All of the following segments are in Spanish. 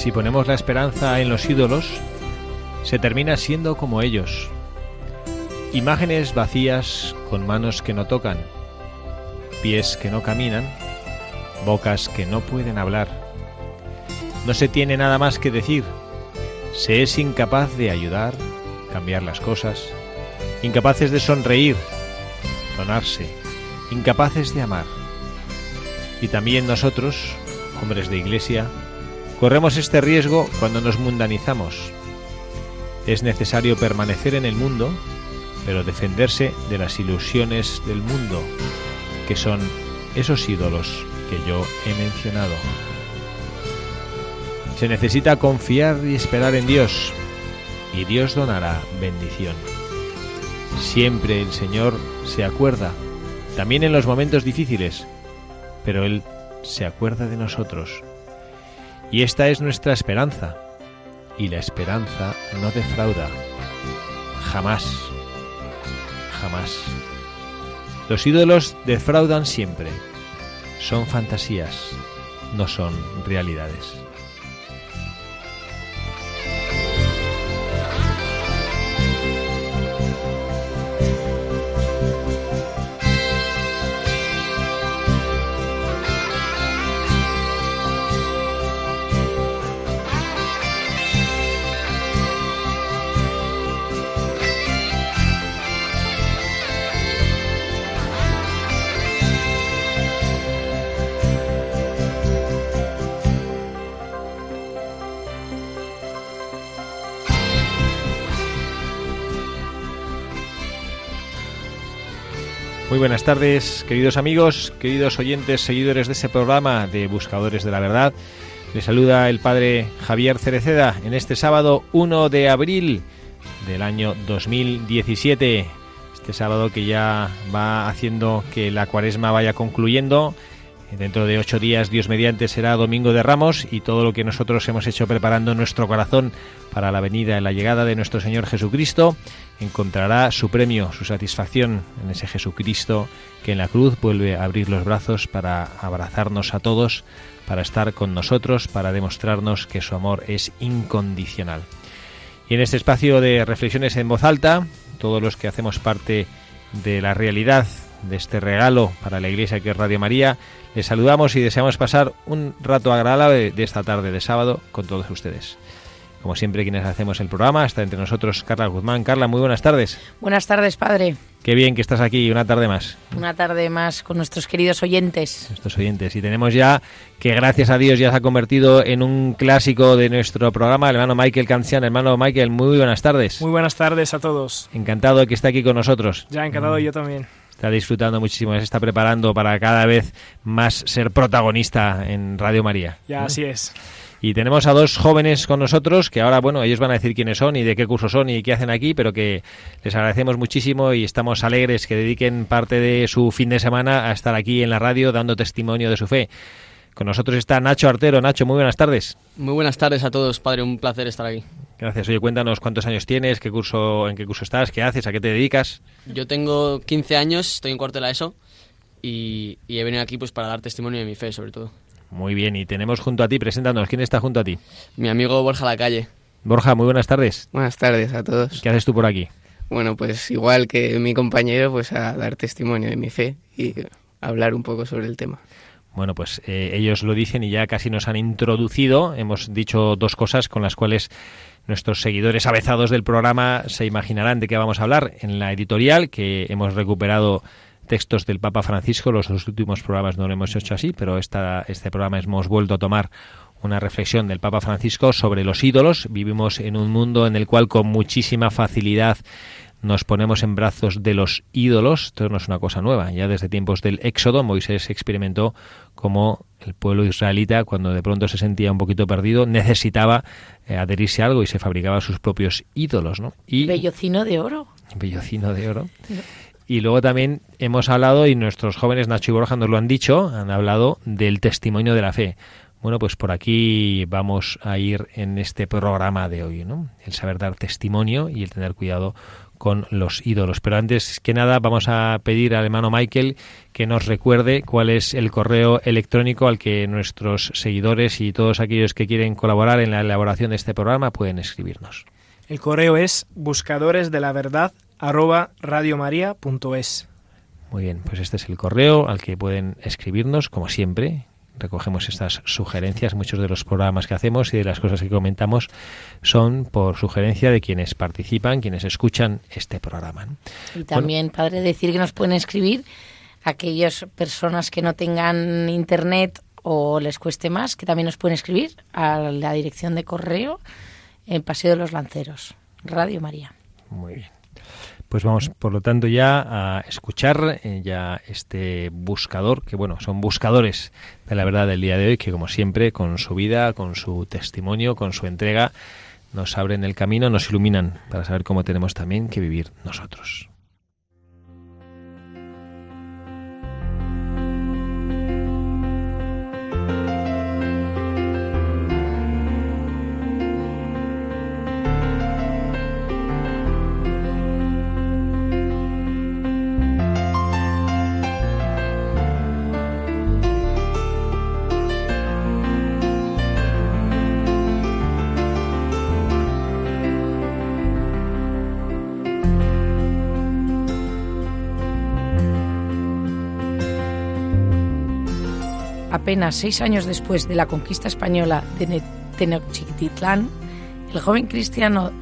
Si ponemos la esperanza en los ídolos, se termina siendo como ellos. Imágenes vacías con manos que no tocan, pies que no caminan, bocas que no pueden hablar. No se tiene nada más que decir. Se es incapaz de ayudar, cambiar las cosas, incapaces de sonreír, donarse, incapaces de amar. Y también nosotros, hombres de iglesia, Corremos este riesgo cuando nos mundanizamos. Es necesario permanecer en el mundo, pero defenderse de las ilusiones del mundo, que son esos ídolos que yo he mencionado. Se necesita confiar y esperar en Dios, y Dios donará bendición. Siempre el Señor se acuerda, también en los momentos difíciles, pero Él se acuerda de nosotros y esta es nuestra esperanza. Y la esperanza no defrauda. Jamás. Jamás. Los ídolos defraudan siempre. Son fantasías, no son realidades. Muy buenas tardes, queridos amigos, queridos oyentes, seguidores de ese programa de Buscadores de la Verdad. Les saluda el padre Javier Cereceda en este sábado 1 de abril del año 2017. Este sábado que ya va haciendo que la cuaresma vaya concluyendo. Dentro de ocho días, Dios mediante, será Domingo de Ramos y todo lo que nosotros hemos hecho preparando nuestro corazón para la venida y la llegada de nuestro Señor Jesucristo encontrará su premio, su satisfacción en ese Jesucristo que en la cruz vuelve a abrir los brazos para abrazarnos a todos, para estar con nosotros, para demostrarnos que su amor es incondicional. Y en este espacio de reflexiones en voz alta, todos los que hacemos parte de la realidad de este regalo para la Iglesia que es Radio María, les saludamos y deseamos pasar un rato agradable de esta tarde de sábado con todos ustedes. Como siempre, quienes hacemos el programa, está entre nosotros Carla Guzmán. Carla, muy buenas tardes. Buenas tardes, padre. Qué bien que estás aquí una tarde más. Una tarde más con nuestros queridos oyentes. Nuestros oyentes. Y tenemos ya que, gracias a Dios, ya se ha convertido en un clásico de nuestro programa, el hermano Michael Cancian. Hermano Michael, muy buenas tardes. Muy buenas tardes a todos. Encantado de que esté aquí con nosotros. Ya, encantado yo también. Está disfrutando muchísimo, se está preparando para cada vez más ser protagonista en Radio María. Ya, así es. Y tenemos a dos jóvenes con nosotros que ahora, bueno, ellos van a decir quiénes son y de qué curso son y qué hacen aquí, pero que les agradecemos muchísimo y estamos alegres que dediquen parte de su fin de semana a estar aquí en la radio dando testimonio de su fe. Con nosotros está Nacho Artero. Nacho, muy buenas tardes. Muy buenas tardes a todos, padre. Un placer estar aquí. Gracias. Oye, cuéntanos cuántos años tienes, qué curso, en qué curso estás, qué haces, a qué te dedicas. Yo tengo 15 años, estoy en cuarto de la ESO y, y he venido aquí pues para dar testimonio de mi fe, sobre todo. Muy bien, y tenemos junto a ti, presentándonos, ¿quién está junto a ti? Mi amigo Borja La Calle. Borja, muy buenas tardes. Buenas tardes a todos. ¿Qué haces tú por aquí? Bueno, pues igual que mi compañero, pues a dar testimonio de mi fe y hablar un poco sobre el tema. Bueno, pues eh, ellos lo dicen y ya casi nos han introducido. Hemos dicho dos cosas con las cuales nuestros seguidores avezados del programa se imaginarán de qué vamos a hablar. En la editorial, que hemos recuperado textos del Papa Francisco, los dos últimos programas no lo hemos hecho así, pero esta, este programa hemos vuelto a tomar una reflexión del Papa Francisco sobre los ídolos. Vivimos en un mundo en el cual con muchísima facilidad nos ponemos en brazos de los ídolos. Esto no es una cosa nueva. Ya desde tiempos del Éxodo, Moisés experimentó como el pueblo israelita, cuando de pronto se sentía un poquito perdido, necesitaba eh, adherirse a algo y se fabricaba sus propios ídolos. ¿no? Y, Bellocino de oro. Bellocino de oro. Y luego también hemos hablado, y nuestros jóvenes Nacho y Borja nos lo han dicho, han hablado del testimonio de la fe. Bueno, pues por aquí vamos a ir en este programa de hoy, ¿no? El saber dar testimonio y el tener cuidado con los ídolos. Pero antes que nada vamos a pedir al hermano Michael que nos recuerde cuál es el correo electrónico al que nuestros seguidores y todos aquellos que quieren colaborar en la elaboración de este programa pueden escribirnos. El correo es buscadores de la verdad arroba radiomaria.es. Muy bien, pues este es el correo al que pueden escribirnos, como siempre, recogemos estas sugerencias. Muchos de los programas que hacemos y de las cosas que comentamos son por sugerencia de quienes participan, quienes escuchan este programa. Y también, bueno, padre, decir que nos pueden escribir aquellas personas que no tengan internet o les cueste más, que también nos pueden escribir a la dirección de correo en Paseo de los Lanceros, Radio María. Muy bien. Pues vamos, por lo tanto, ya a escuchar eh, ya este buscador, que bueno, son buscadores de la verdad del día de hoy, que como siempre, con su vida, con su testimonio, con su entrega, nos abren el camino, nos iluminan para saber cómo tenemos también que vivir nosotros. Apenas seis años después de la conquista española de Tenochtitlán, el joven cristiano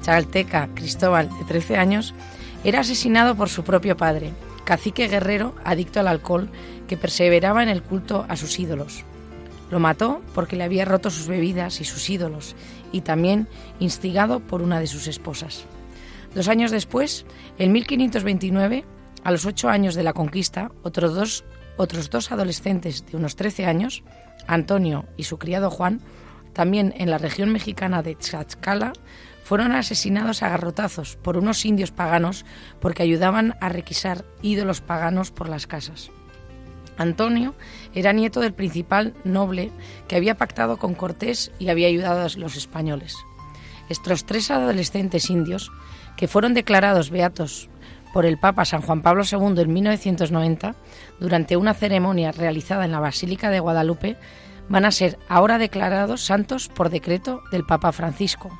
chalteca Cristóbal, de 13 años, era asesinado por su propio padre, cacique guerrero adicto al alcohol que perseveraba en el culto a sus ídolos. Lo mató porque le había roto sus bebidas y sus ídolos, y también instigado por una de sus esposas. Dos años después, en 1529, a los ocho años de la conquista, otros dos otros dos adolescentes de unos 13 años, Antonio y su criado Juan, también en la región mexicana de Tlaxcala, fueron asesinados a garrotazos por unos indios paganos porque ayudaban a requisar ídolos paganos por las casas. Antonio era nieto del principal noble que había pactado con Cortés y había ayudado a los españoles. Estos tres adolescentes indios, que fueron declarados beatos por el Papa San Juan Pablo II en 1990, durante una ceremonia realizada en la Basílica de Guadalupe, van a ser ahora declarados santos por decreto del Papa Francisco,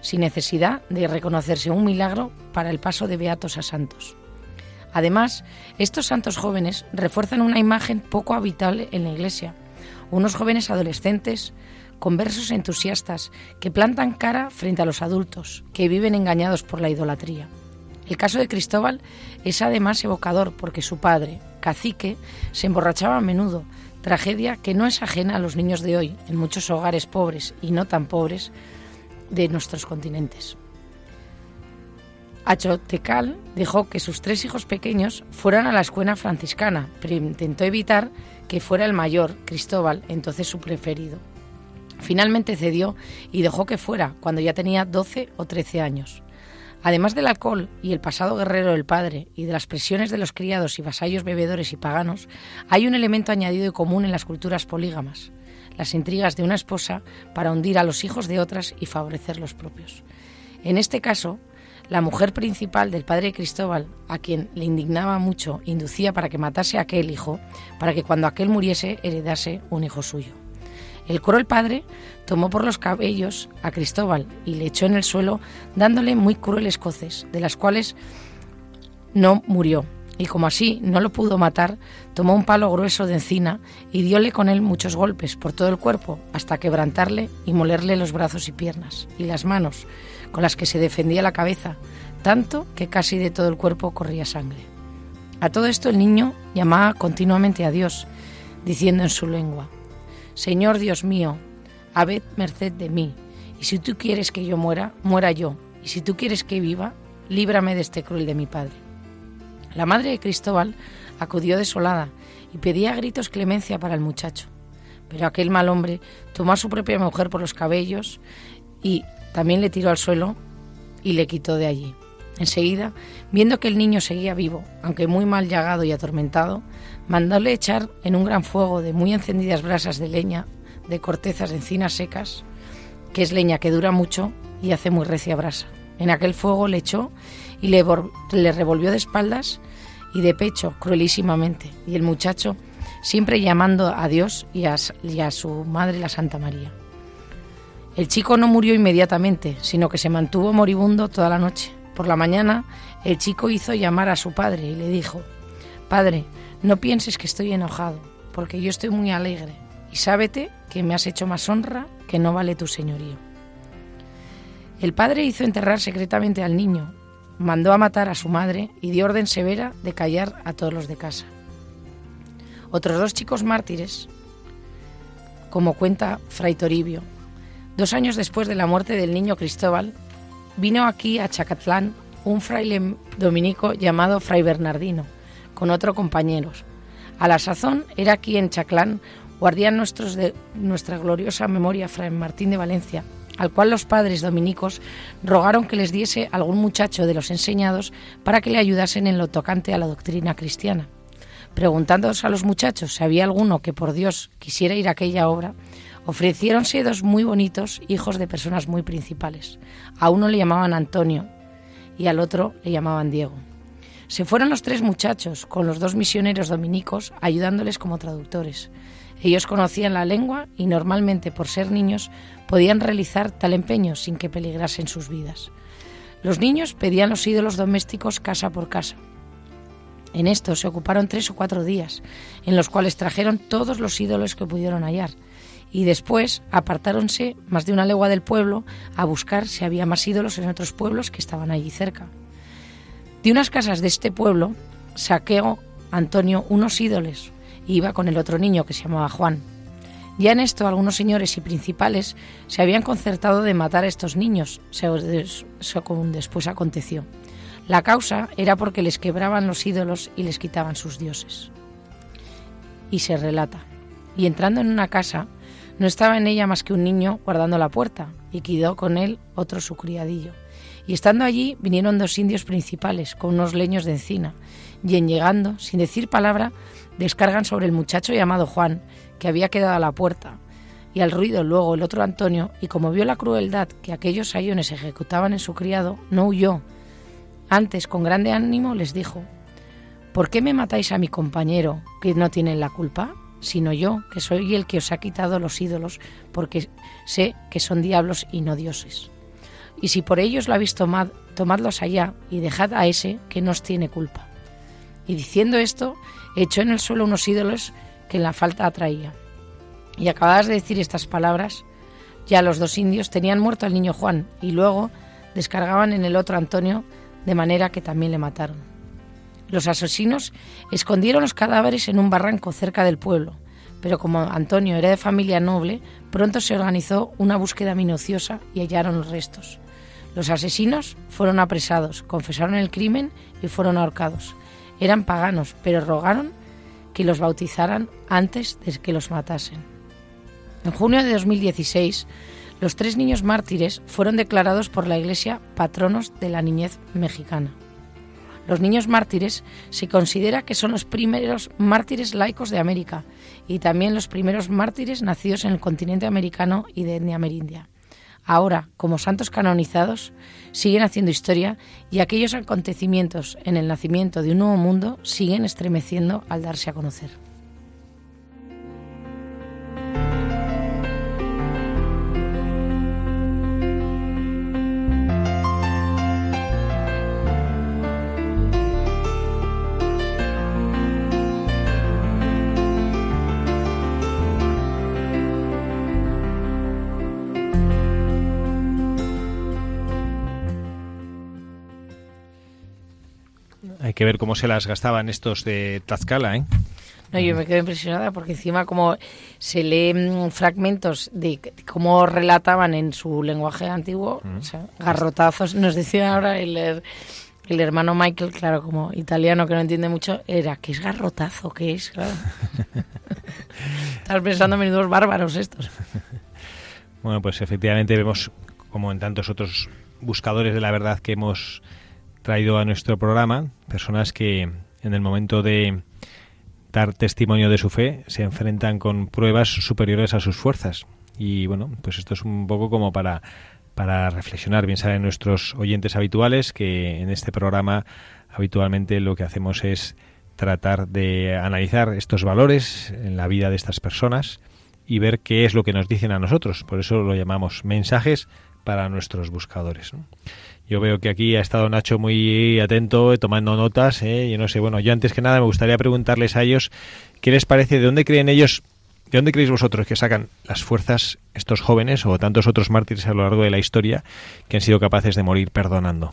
sin necesidad de reconocerse un milagro para el paso de beatos a santos. Además, estos santos jóvenes refuerzan una imagen poco habitual en la Iglesia, unos jóvenes adolescentes, conversos entusiastas, que plantan cara frente a los adultos, que viven engañados por la idolatría. El caso de Cristóbal es además evocador porque su padre, cacique, se emborrachaba a menudo, tragedia que no es ajena a los niños de hoy en muchos hogares pobres y no tan pobres de nuestros continentes. Achotecal dejó que sus tres hijos pequeños fueran a la escuela franciscana, pero intentó evitar que fuera el mayor, Cristóbal, entonces su preferido. Finalmente cedió y dejó que fuera cuando ya tenía 12 o 13 años. Además del alcohol y el pasado guerrero del padre y de las presiones de los criados y vasallos bebedores y paganos, hay un elemento añadido y común en las culturas polígamas, las intrigas de una esposa para hundir a los hijos de otras y favorecer los propios. En este caso, La mujer principal del padre Cristóbal, a quien le indignaba mucho, inducía para que matase a aquel hijo, para que cuando aquel muriese heredase un hijo suyo. El cruel padre tomó por los cabellos a Cristóbal y le echó en el suelo, dándole muy crueles coces, de las cuales no murió. Y como así no lo pudo matar, tomó un palo grueso de encina y diole con él muchos golpes por todo el cuerpo, hasta quebrantarle y molerle los brazos y piernas, y las manos, con las que se defendía la cabeza, tanto que casi de todo el cuerpo corría sangre. A todo esto el niño llamaba continuamente a Dios, diciendo en su lengua, Señor Dios mío, habed merced de mí, y si tú quieres que yo muera, muera yo, y si tú quieres que viva, líbrame de este cruel de mi padre. La madre de Cristóbal acudió desolada y pedía a gritos clemencia para el muchacho. Pero aquel mal hombre tomó a su propia mujer por los cabellos y también le tiró al suelo y le quitó de allí. Enseguida, viendo que el niño seguía vivo, aunque muy mal llagado y atormentado, mandóle echar en un gran fuego de muy encendidas brasas de leña, de cortezas de encinas secas, que es leña que dura mucho y hace muy recia brasa. En aquel fuego le echó y le, revolvió de espaldas y de pecho cruelísimamente, y el muchacho siempre llamando a Dios y a su madre la Santa María. El chico no murió inmediatamente, sino que se mantuvo moribundo toda la noche. Por la mañana, el chico hizo llamar a su padre y le dijo, Padre, no pienses que estoy enojado, porque yo estoy muy alegre, y sábete que me has hecho más honra que no vale tu señorío. El padre hizo enterrar secretamente al niño, mandó a matar a su madre y dio orden severa de callar a todos los de casa. Otros dos chicos mártires, como cuenta Fray Toribio, dos años después de la muerte del niño Cristóbal, vino aquí a Chacatlán un fraile dominico llamado Fray Bernardino, con otro compañero. A la sazón era aquí en Chaclán guardián nuestros de nuestra gloriosa memoria Fray Martín de Valencia, al cual los padres dominicos rogaron que les diese algún muchacho de los enseñados para que le ayudasen en lo tocante a la doctrina cristiana. Preguntándoos a los muchachos si había alguno que por Dios quisiera ir a aquella obra, ofreciéronse dos muy bonitos hijos de personas muy principales. A uno le llamaban Antonio y al otro le llamaban Diego. Se fueron los tres muchachos con los dos misioneros dominicos ayudándoles como traductores. Ellos conocían la lengua y normalmente por ser niños podían realizar tal empeño sin que peligrasen sus vidas. Los niños pedían los ídolos domésticos casa por casa. En esto se ocuparon tres o cuatro días, en los cuales trajeron todos los ídolos que pudieron hallar, y después apartáronse más de una legua del pueblo a buscar si había más ídolos en otros pueblos que estaban allí cerca. De unas casas de este pueblo saqueó Antonio unos ídolos, iba con el otro niño que se llamaba Juan. Ya en esto algunos señores y principales se habían concertado de matar a estos niños, según después aconteció. La causa era porque les quebraban los ídolos y les quitaban sus dioses. Y se relata, y entrando en una casa, no estaba en ella más que un niño guardando la puerta, y quedó con él otro su criadillo. Y estando allí vinieron dos indios principales con unos leños de encina, y en llegando, sin decir palabra, descargan sobre el muchacho llamado Juan, que había quedado a la puerta, y al ruido luego el otro Antonio, y como vio la crueldad que aquellos sayones ejecutaban en su criado, no huyó. Antes, con grande ánimo, les dijo, ¿Por qué me matáis a mi compañero, que no tiene la culpa? Sino yo, que soy el que os ha quitado los ídolos, porque sé que son diablos y no dioses. Y si por ellos lo habéis tomado, tomadlos allá y dejad a ese que no os tiene culpa. Y diciendo esto, echó en el suelo unos ídolos que la falta atraía. Y acabadas de decir estas palabras, ya los dos indios tenían muerto al niño Juan y luego descargaban en el otro Antonio, de manera que también le mataron. Los asesinos escondieron los cadáveres en un barranco cerca del pueblo, pero como Antonio era de familia noble, pronto se organizó una búsqueda minuciosa y hallaron los restos. Los asesinos fueron apresados, confesaron el crimen y fueron ahorcados. Eran paganos, pero rogaron que los bautizaran antes de que los matasen. En junio de 2016, los tres niños mártires fueron declarados por la Iglesia patronos de la niñez mexicana. Los niños mártires se considera que son los primeros mártires laicos de América y también los primeros mártires nacidos en el continente americano y de etnia amerindia. Ahora como santos canonizados, siguen haciendo historia y aquellos acontecimientos en el nacimiento de un nuevo mundo siguen estremeciendo al darse a conocer. Que ver cómo se las gastaban estos de Tlaxcala, ¿eh? No, yo me quedo impresionada porque encima como se leen fragmentos de cómo relataban en su lenguaje antiguo, o sea, garrotazos, nos decía ahora el, el hermano Michael, claro, como italiano que no entiende mucho, era, ¿qué es garrotazo? ¿Qué es? Claro. Estás pensando en menudos bárbaros estos. Bueno, pues efectivamente vemos, como en tantos otros buscadores de la verdad que hemos traído a nuestro programa, personas que en el momento de dar testimonio de su fe se enfrentan con pruebas superiores a sus fuerzas. Y bueno, pues esto es un poco como para, para reflexionar. Bien saben nuestros oyentes habituales que en este programa habitualmente lo que hacemos es tratar de analizar estos valores en la vida de estas personas y ver qué es lo que nos dicen a nosotros. Por eso lo llamamos mensajes para nuestros buscadores. Yo veo que aquí ha estado Nacho muy atento, eh, tomando notas. ¿eh? Yo no sé, bueno, yo antes que nada me gustaría preguntarles a ellos qué les parece, de dónde creen ellos, de dónde creéis vosotros que sacan las fuerzas estos jóvenes o tantos otros mártires a lo largo de la historia que han sido capaces de morir perdonando.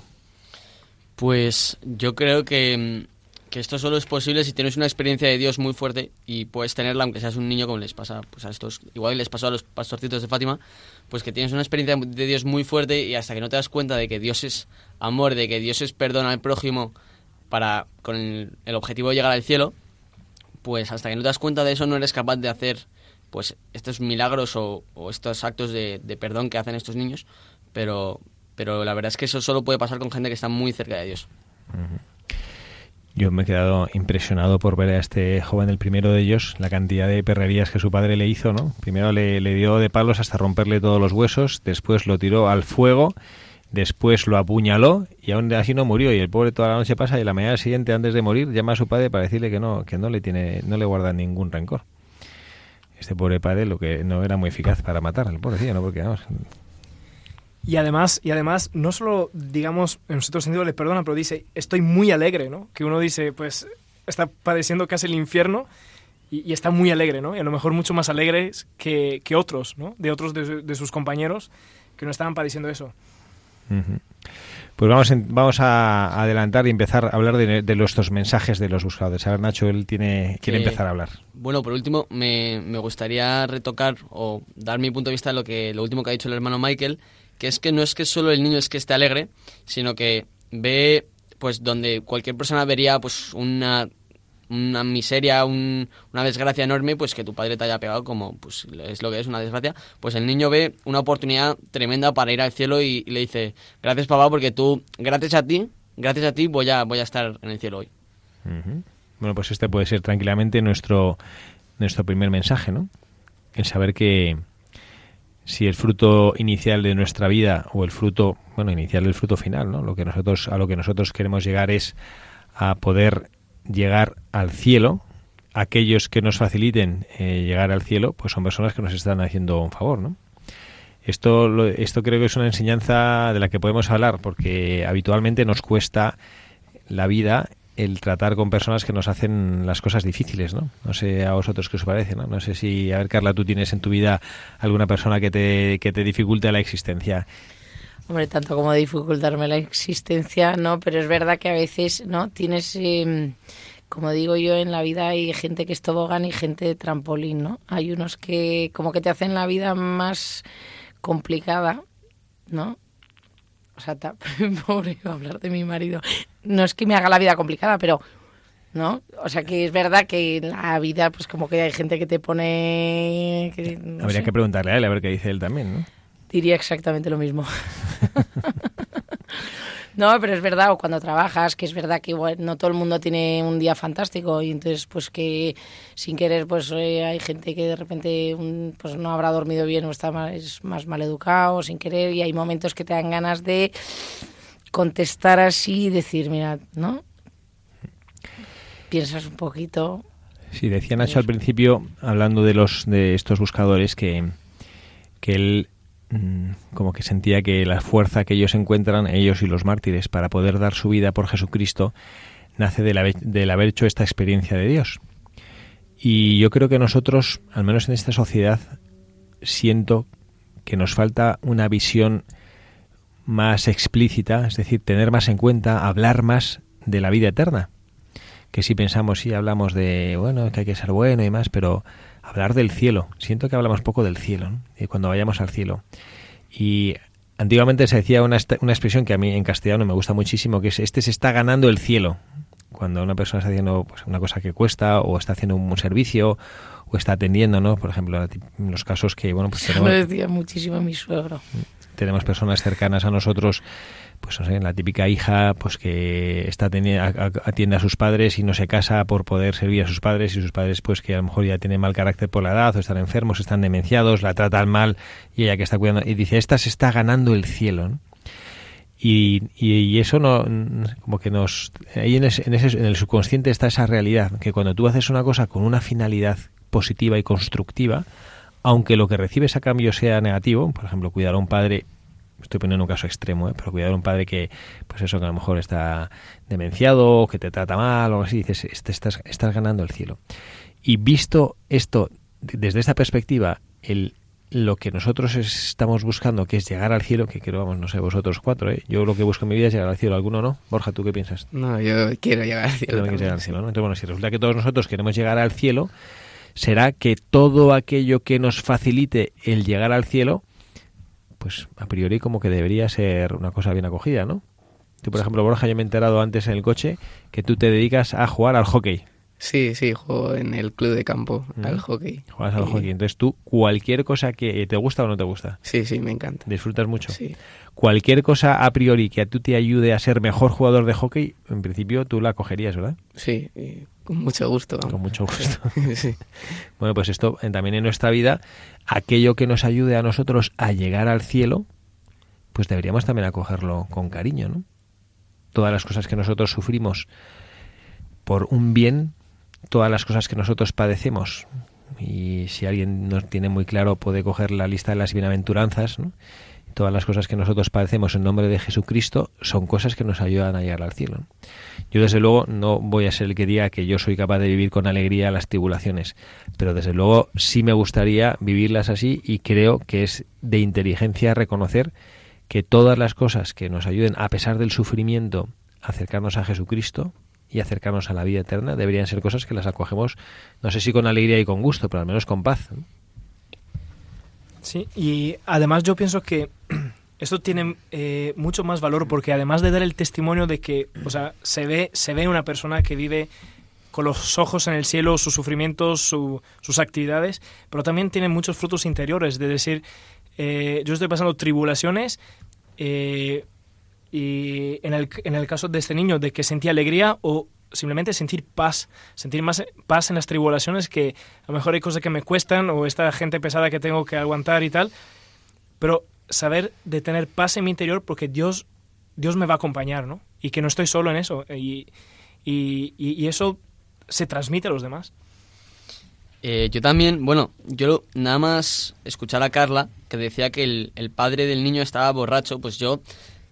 Pues yo creo que, que esto solo es posible si tienes una experiencia de Dios muy fuerte y puedes tenerla aunque seas un niño como les pasa pues a estos igual les pasó a los pastorcitos de Fátima pues que tienes una experiencia de Dios muy fuerte y hasta que no te das cuenta de que Dios es amor de que Dios es perdón al prójimo para con el, objetivo de llegar al cielo pues hasta que no te das cuenta de eso no eres capaz de hacer pues estos milagros o, estos actos de, de perdón que hacen estos niños pero pero la verdad es que eso solo puede pasar con gente que está muy cerca de Dios Yo me he quedado impresionado por ver a este joven, el primero de ellos, la cantidad de perrerías que su padre le hizo, ¿no? Primero le, le dio de palos hasta romperle todos los huesos, después lo tiró al fuego, después lo apuñaló y aún así no murió y el pobre toda la noche pasa y la mañana siguiente antes de morir llama a su padre para decirle que no que no le tiene no le guarda ningún rencor. Este pobre padre lo que no era muy eficaz para matar al pobrecillo, ¿no? Porque vamos, Y además, y además, no solo, digamos, en cierto sentido le perdona, pero dice, estoy muy alegre, ¿no? Que uno dice, pues, está padeciendo casi el infierno y, y está muy alegre, ¿no? Y a lo mejor mucho más alegre que, que otros, ¿no? De otros de, de sus compañeros que no estaban padeciendo eso. Ujú. Pues vamos, en- vamos a adelantar y empezar a hablar de, de nuestros mensajes de los buscadores. A ver, Nacho, él tiene, quiere Eh, empezar a hablar. Bueno, por último, me, me gustaría retocar o dar mi punto de vista de lo, que, lo último que ha dicho el hermano Michael, que es que no es que solo el niño es que esté alegre, sino que ve pues donde cualquier persona vería pues una, una miseria, un- una desgracia enorme, pues que tu padre te haya pegado como pues es lo que es una desgracia, pues el niño ve una oportunidad tremenda para ir al cielo y, le dice, gracias papá porque tú, gracias a ti, gracias a ti voy a, voy a estar en el cielo hoy. Bueno, pues este puede ser tranquilamente nuestro, nuestro primer mensaje, ¿no? El saber que si el fruto inicial de nuestra vida o el fruto, bueno, inicial el fruto final, ¿no? Lo que nosotros a lo que nosotros queremos llegar es a poder llegar al cielo. Aquellos que nos faciliten eh, llegar al cielo, pues son personas que nos están haciendo un favor, ¿no? Esto, esto creo que es una enseñanza de la que podemos hablar, porque habitualmente nos cuesta la vida el tratar con personas que nos hacen las cosas difíciles, ¿no? No sé a vosotros qué os parece, ¿no? No sé si, a ver, Carla, tú tienes en tu vida alguna persona que te, que te dificulte la existencia. Hombre, tanto como dificultarme la existencia, no, pero es verdad que a veces, ¿no? Tienes, eh, como digo yo, en la vida hay gente que es tobogán y gente de trampolín, ¿no? Hay unos que como que te hacen la vida más complicada, ¿no? O sea, ta- pobre, iba a hablar de mi marido. No es que me haga la vida complicada, pero, ¿no? O sea, que es verdad que en la vida, pues como que hay gente que te pone... que, no Habría sé. que preguntarle a él a ver qué dice él también, ¿no? Diría exactamente lo mismo. No, pero es verdad, o cuando trabajas, que es verdad que no todo el mundo tiene un día fantástico y entonces pues que sin querer pues eh, hay gente que de repente un- pues no habrá dormido bien o está más, es más mal educado sin querer y hay momentos que te dan ganas de contestar así y decir, mira, ¿no? Piensas un poquito, Sí, decía Nacho al principio, hablando de los de estos buscadores, que, que él como que sentía que la fuerza que ellos encuentran, ellos y los mártires, para poder dar su vida por Jesucristo, nace del haber, del haber hecho esta experiencia de Dios. Y yo creo que nosotros, al menos en esta sociedad, siento que nos falta una visión más explícita, es decir, tener más en cuenta, hablar más de la vida eterna que si pensamos, sí, hablamos de, bueno, que hay que ser bueno y más, pero hablar del cielo. Siento que hablamos poco del cielo, ¿no? Y cuando vayamos al cielo. Y antiguamente se decía una, una expresión que a mí en castellano me gusta muchísimo, que es, este se está ganando el cielo. Cuando una persona está haciendo pues, una cosa que cuesta, o está haciendo un, servicio, o está atendiendo, ¿no? Por ejemplo, en los casos que, bueno, pues tenemos, lo decía muchísimo mi suegro. tenemos personas cercanas a nosotros pues no sé, la típica hija pues que está atiende a sus padres y no se casa por poder servir a sus padres y sus padres pues que a lo mejor ya tienen mal carácter por la edad o están enfermos, están demenciados, la tratan mal y ella que está cuidando y dice, esta se está ganando el cielo, y, y eso no como que nos ahí en, ese, en, ese, en el subconsciente está esa realidad que cuando tú haces una cosa con una finalidad positiva y constructiva aunque lo que recibes a cambio sea negativo por ejemplo cuidar a un padre estoy poniendo un caso extremo, ¿eh? pero cuidar a un padre que, pues eso, que a lo mejor está demenciado o que te trata mal o algo así, dices, este, estás, estás ganando el cielo. Y visto esto desde esta perspectiva, el, lo que nosotros estamos buscando, que es llegar al cielo, que creo, vamos, no sé, vosotros cuatro, ¿eh? yo lo que busco en mi vida es llegar al cielo, ¿alguno no? Borja, ¿tú qué piensas? No, yo quiero llegar al cielo. también llegar al cielo, ¿no? Entonces, bueno, si resulta que todos nosotros queremos llegar al cielo, será que todo aquello que nos facilite el llegar al cielo, pues a priori como que debería ser una cosa bien acogida, ¿no? Tú, por ejemplo, Borja, yo me he enterado antes en el coche que tú te dedicas a jugar al hockey. Sí, sí, juego en el club de campo Mm. al hockey. Juegas al Y- hockey. Entonces tú, cualquier cosa que te gusta o no te gusta, Sí, sí, me encanta. disfrutas mucho. Sí, Cualquier cosa a priori que a tú te ayude a ser mejor jugador de hockey, en principio tú la cogerías, ¿verdad? sí, y con mucho gusto. vamos. Con mucho gusto. sí. Bueno, pues esto eh, también en nuestra vida, aquello que nos ayude a nosotros a llegar al cielo, pues deberíamos también acogerlo con cariño, ¿no? Todas las cosas que nosotros sufrimos por un bien, todas las cosas que nosotros padecemos, y si alguien nos tiene muy claro puede coger la lista de las bienaventuranzas, ¿no? Todas las cosas que nosotros padecemos en nombre de Jesucristo son cosas que nos ayudan a llegar al cielo. Yo desde luego no voy a ser el que diga que yo soy capaz de vivir con alegría las tribulaciones, pero desde luego sí me gustaría vivirlas así y creo que es de inteligencia reconocer que todas las cosas que nos ayuden, a pesar del sufrimiento, a acercarnos a Jesucristo y acercarnos a la vida eterna, deberían ser cosas que las acogemos, no sé si con alegría y con gusto, pero al menos con paz. Sí, y además yo pienso que esto tiene eh, mucho más valor porque además de dar el testimonio de que, o sea, se ve, se ve una persona que vive con los ojos en el cielo, sus sufrimientos, su- sus actividades, pero también tiene muchos frutos interiores, de decir, eh, yo estoy pasando tribulaciones eh, y en el, en el caso de este niño, de que sentía alegría o simplemente sentir paz, sentir más paz en las tribulaciones que a lo mejor hay cosas que me cuestan o esta gente pesada que tengo que aguantar y tal, pero saber de tener paz en mi interior porque Dios, Dios me va a acompañar, ¿no? Y que no estoy solo en eso y, y, eso se transmite a los demás. Eh, yo también, bueno, yo nada más escuchar a Carla, que decía que el, el padre del niño estaba borracho, pues yo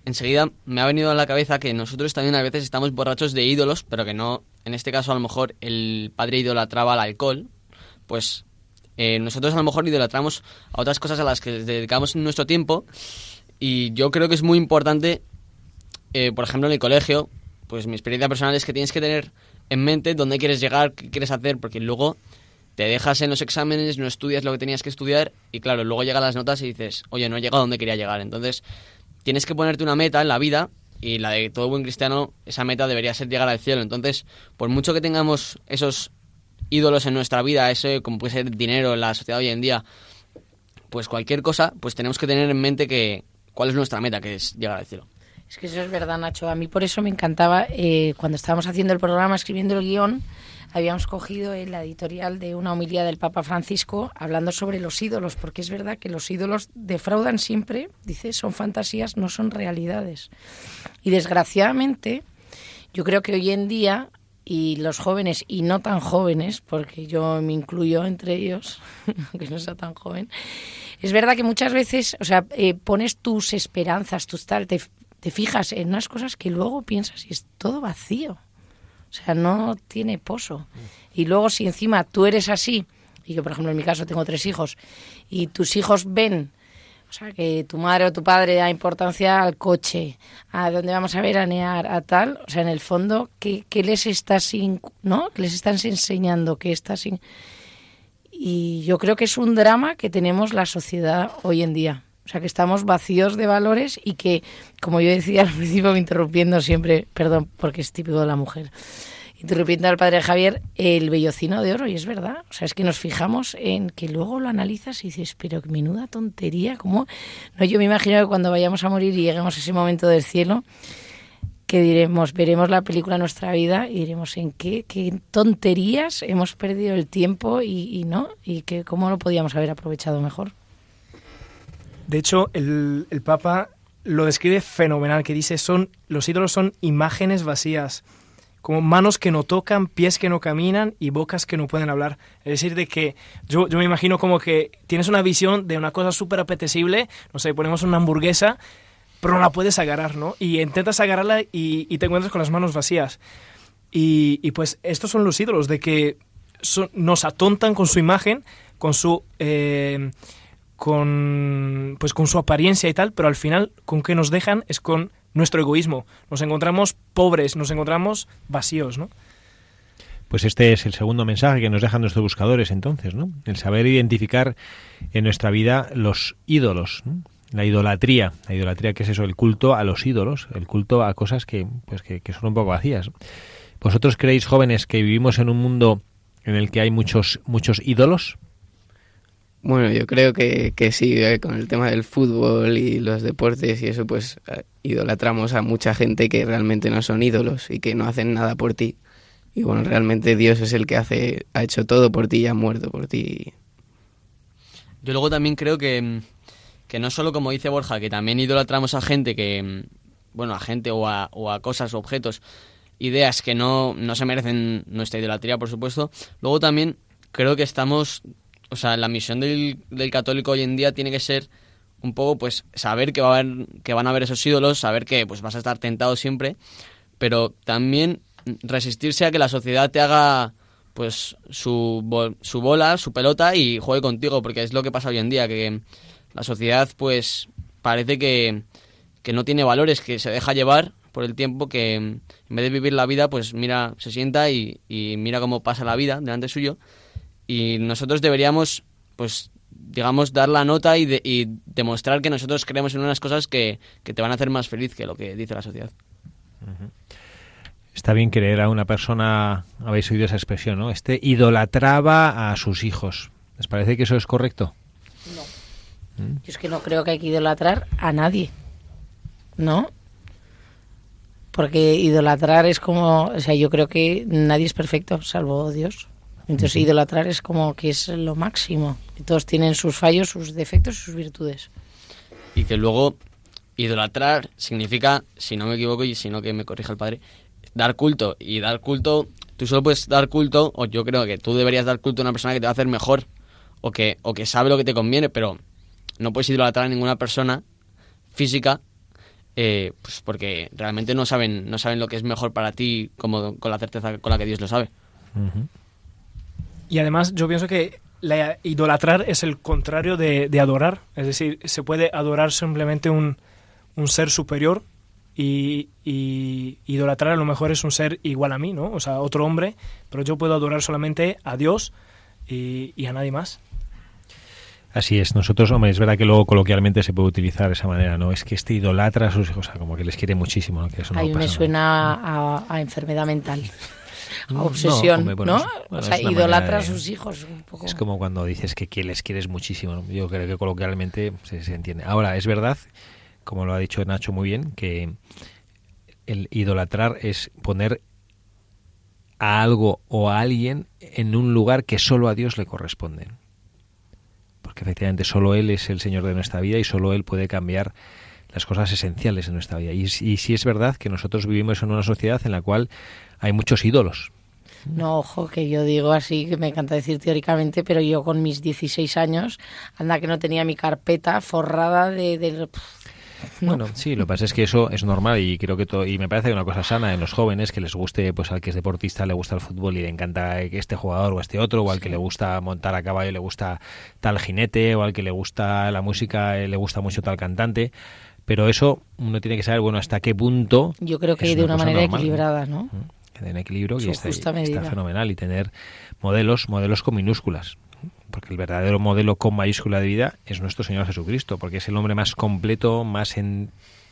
enseguida me ha venido a la cabeza que nosotros también a veces estamos borrachos de ídolos, pero que no, en este caso a lo mejor el padre idolatraba al alcohol, pues eh, nosotros a lo mejor idolatramos a otras cosas a las que dedicamos nuestro tiempo y yo creo que es muy importante, eh, por ejemplo en el colegio, pues mi experiencia personal es que tienes que tener en mente dónde quieres llegar, qué quieres hacer, porque luego te dejas en los exámenes, no estudias lo que tenías que estudiar y claro, luego llegan las notas y dices, oye, no he llegado donde quería llegar. Entonces, tienes que ponerte una meta en la vida y la de todo buen cristiano, esa meta debería ser llegar al cielo. Entonces, por mucho que tengamos esos ídolos en nuestra vida, eso como puede ser dinero en la sociedad hoy en día, pues cualquier cosa, pues tenemos que tener en mente que cuál es nuestra meta, que es llegar al cielo. Es que eso es verdad, Nacho. A mí por eso me encantaba, eh, cuando estábamos haciendo el programa, escribiendo el guion, habíamos cogido la editorial de una homilía del Papa Francisco hablando sobre los ídolos, porque es verdad que los ídolos defraudan siempre, dice, son fantasías, no son realidades. Y desgraciadamente, yo creo que hoy en día, y los jóvenes, y no tan jóvenes, porque yo me incluyo entre ellos, aunque no sea tan joven, es verdad que muchas veces, o sea, eh, pones tus esperanzas, tus tal, te, te fijas en unas cosas que luego piensas y es todo vacío. O sea, no tiene pozo. Y luego si encima tú eres así, y yo por ejemplo en mi caso tengo tres hijos, y tus hijos ven, o sea, que tu madre o tu padre da importancia al coche, a dónde vamos a veranear, a tal, o sea, en el fondo, ¿qué, qué les estás, ¿no? ¿Qué les estás enseñando? ¿Qué estás. Y yo creo que es un drama que tenemos la sociedad hoy en día. O sea, que estamos vacíos de valores y que, como yo decía al principio, interrumpiendo siempre, perdón, porque es típico de la mujer, interrumpiendo al padre Javier, el bellocino de oro, y es verdad. O sea, es que nos fijamos en que luego lo analizas y dices, pero menuda tontería, ¿cómo? No, yo me imagino que cuando vayamos a morir y lleguemos a ese momento del cielo, que diremos, veremos la película nuestra vida y diremos en qué, qué tonterías hemos perdido el tiempo y, y no, y que cómo lo podíamos haber aprovechado mejor. De hecho, el, el Papa lo describe fenomenal, que dice, son los ídolos son imágenes vacías, como manos que no tocan, pies que no caminan y bocas que no pueden hablar. Es decir, de que yo, yo me imagino como que tienes una visión de una cosa súper apetecible, no sé, ponemos una hamburguesa, pero no la puedes agarrar, ¿no? Y intentas agarrarla y, te encuentras con las manos vacías. Y, pues estos son los ídolos, de que nos atontan con su imagen, con su... Eh, con pues con su apariencia y tal, pero al final con qué nos dejan es con nuestro egoísmo. Nos encontramos pobres, nos encontramos vacíos, ¿no? Pues este es el segundo mensaje que nos dejan nuestros buscadores entonces, ¿no? El saber identificar en nuestra vida los ídolos, la idolatría, la idolatría que es eso, el culto a los ídolos, el culto a cosas que, pues que, que son un poco vacías. ¿Vosotros creéis, jóvenes, que vivimos en un mundo en el que hay muchos, muchos ídolos? Bueno, yo creo que, que sí, eh, con el tema del fútbol y los deportes y eso, pues eh, idolatramos a mucha gente que realmente no son ídolos y que no hacen nada por ti. Y bueno, realmente Dios es el que hace, ha hecho todo por ti y ha muerto por ti. Yo luego también creo que, que no solo como dice Borja, que también idolatramos a gente que, bueno, a gente o a, o a cosas objetos, ideas que no, no se merecen nuestra idolatría, por supuesto. Luego también creo que estamos o sea, la misión del, del, católico hoy en día tiene que ser un poco, pues, saber que, va a haber, que van a haber esos ídolos, saber que pues vas a estar tentado siempre, pero también resistirse a que la sociedad te haga pues su, su bola, su pelota y juegue contigo, porque es lo que pasa hoy en día, que la sociedad pues parece que, que no tiene valores, que se deja llevar por el tiempo que en vez de vivir la vida, pues mira, se sienta y, y mira cómo pasa la vida delante suyo y nosotros deberíamos, pues, digamos, dar la nota y, de, y demostrar que nosotros creemos en unas cosas que, que, te van a hacer más feliz que lo que dice la sociedad. Uh -huh. Está bien creer a una persona, habéis oído esa expresión, ¿no? Este idolatraba a sus hijos. ¿Les parece que eso es correcto? No. ¿Mm? Yo es que no creo que hay que idolatrar a nadie. ¿No? Porque idolatrar es como, o sea, yo creo que nadie es perfecto, salvo Dios. Entonces, uh -huh. idolatrar es como que es lo máximo. Todos tienen sus fallos, sus defectos y sus virtudes. Y que luego idolatrar significa, si no me equivoco y si no que me corrija el padre, dar culto. Y dar culto, tú solo puedes dar culto, o yo creo que tú deberías dar culto a una persona que te va a hacer mejor, o que, o que sabe lo que te conviene, pero no puedes idolatrar a ninguna persona física eh, pues porque realmente no saben no saben lo que es mejor para ti como con la certeza con la que Dios lo sabe. Uh -huh. Y además yo pienso que la idolatrar es el contrario de, de adorar. Es decir, se puede adorar simplemente un, un ser superior y, y, idolatrar a lo mejor es un ser igual a mí, ¿no? O sea, otro hombre, pero yo puedo adorar solamente a Dios y, y a nadie más. Así es, nosotros, hombre, es verdad que luego coloquialmente se puede utilizar de esa manera, ¿no? Es que este idolatra a sus hijos, o sea, como que les quiere muchísimo, ¿no? Que eso no a mí me suena a, a enfermedad mental obsesión, no, hombre, bueno, ¿no? Bueno, o sea, idolatra a sus hijos un poco. Es como cuando dices que, les quieres muchísimo. Yo creo que coloquialmente se, se, entiende. Ahora, es verdad como lo ha dicho Nacho muy bien, que el idolatrar es poner a algo o a alguien en un lugar que solo a Dios le corresponde. Porque efectivamente solo Él es el Señor de nuestra vida y solo Él puede cambiar las cosas esenciales en nuestra vida. Y, y sí es verdad que nosotros vivimos en una sociedad en la cual hay muchos ídolos. No, ojo, que yo digo así, que me encanta decir teóricamente, pero yo con mis 16 años, anda que no tenía mi carpeta forrada de... de Bueno, sí, lo que pasa es que eso es normal y creo que todo, y me parece una cosa sana en los jóvenes que les guste, pues al que es deportista le gusta el fútbol y le encanta este jugador o este otro, o al que le gusta montar a caballo le gusta tal jinete, o al que le gusta la música le gusta mucho tal cantante pero eso uno tiene que saber, bueno, hasta qué punto. Yo creo que de una manera equilibrada, ¿no? Que den equilibrio y está, está, fenomenal. Y tener modelos, modelos con minúsculas. Porque el verdadero modelo con mayúscula de vida es nuestro Señor Jesucristo, porque es el hombre más completo, más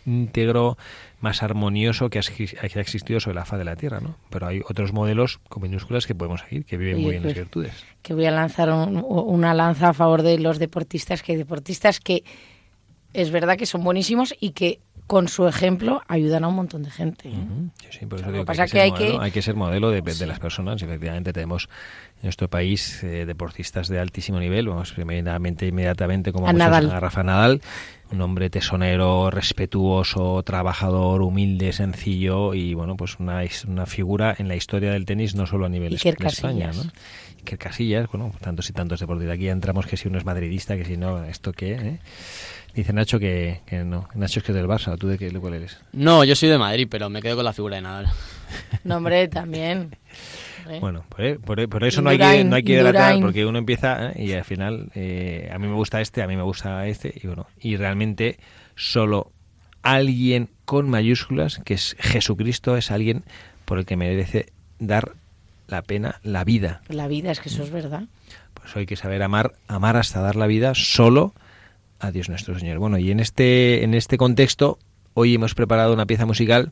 íntegro, más armonioso que ha, existido sobre la faz de la tierra, ¿no? Pero hay otros modelos con minúsculas que podemos seguir, que viven muy bien las pues, virtudes. Que voy a lanzar una lanza a favor de los deportistas, que hay deportistas que es verdad que son buenísimos y que con su ejemplo ayudan a un montón de gente. Sí, por eso digo que, hay, que, hay, que... hay, que ser modelo de, las personas. Efectivamente, tenemos en nuestro país eh, deportistas de altísimo nivel. Vamos, inmediatamente, inmediatamente como a, a Rafa Nadal, un hombre tesonero, respetuoso, trabajador, humilde, sencillo y, bueno, pues una, una figura en la historia del tenis, no solo a nivel de España, ¿no? Iker Casillas, bueno, tantos y tantos deportistas. Aquí entramos que si uno es madridista, que si no, ¿esto qué? Eh? Dice Nacho que, no. Nacho es que es del Barça. ¿Tú de qué cuál eres? No, yo soy de Madrid, pero me quedo con la figura de Nadal. No, hombre, también. Bueno, por, eso no hay que, no hay que porque uno empieza ¿eh? y al final eh, a mí me gusta este, a mí me gusta este, y bueno, y realmente solo alguien con mayúsculas, que es Jesucristo, es alguien por el que merece dar la pena la vida. La vida, es que eso es verdad. Pues hay que saber amar, amar hasta dar la vida solo a Dios nuestro Señor. Bueno, y en este, en este contexto, hoy hemos preparado una pieza musical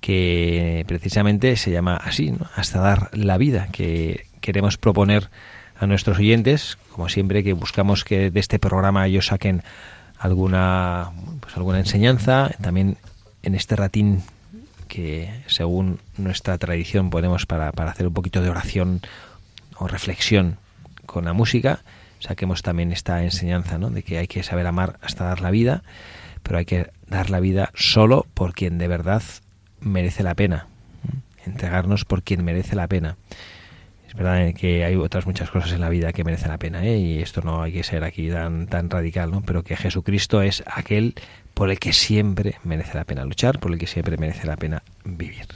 que precisamente se llama así, hasta dar la vida, que queremos proponer a nuestros oyentes, como siempre que buscamos que de este programa ellos saquen alguna pues alguna enseñanza, también en este ratín que según nuestra tradición ponemos para, para hacer un poquito de oración o reflexión con la música, saquemos también esta enseñanza, ¿no? De que hay que saber amar hasta dar la vida, pero hay que dar la vida solo por quien de verdad merece la pena. Entregarnos por quien merece la pena. Es verdad que hay otras muchas cosas en la vida que merecen la pena, ¿eh? y esto no hay que ser aquí tan, tan radical, ¿no? Pero que Jesucristo es aquel por el que siempre merece la pena luchar, por el que siempre merece la pena vivir.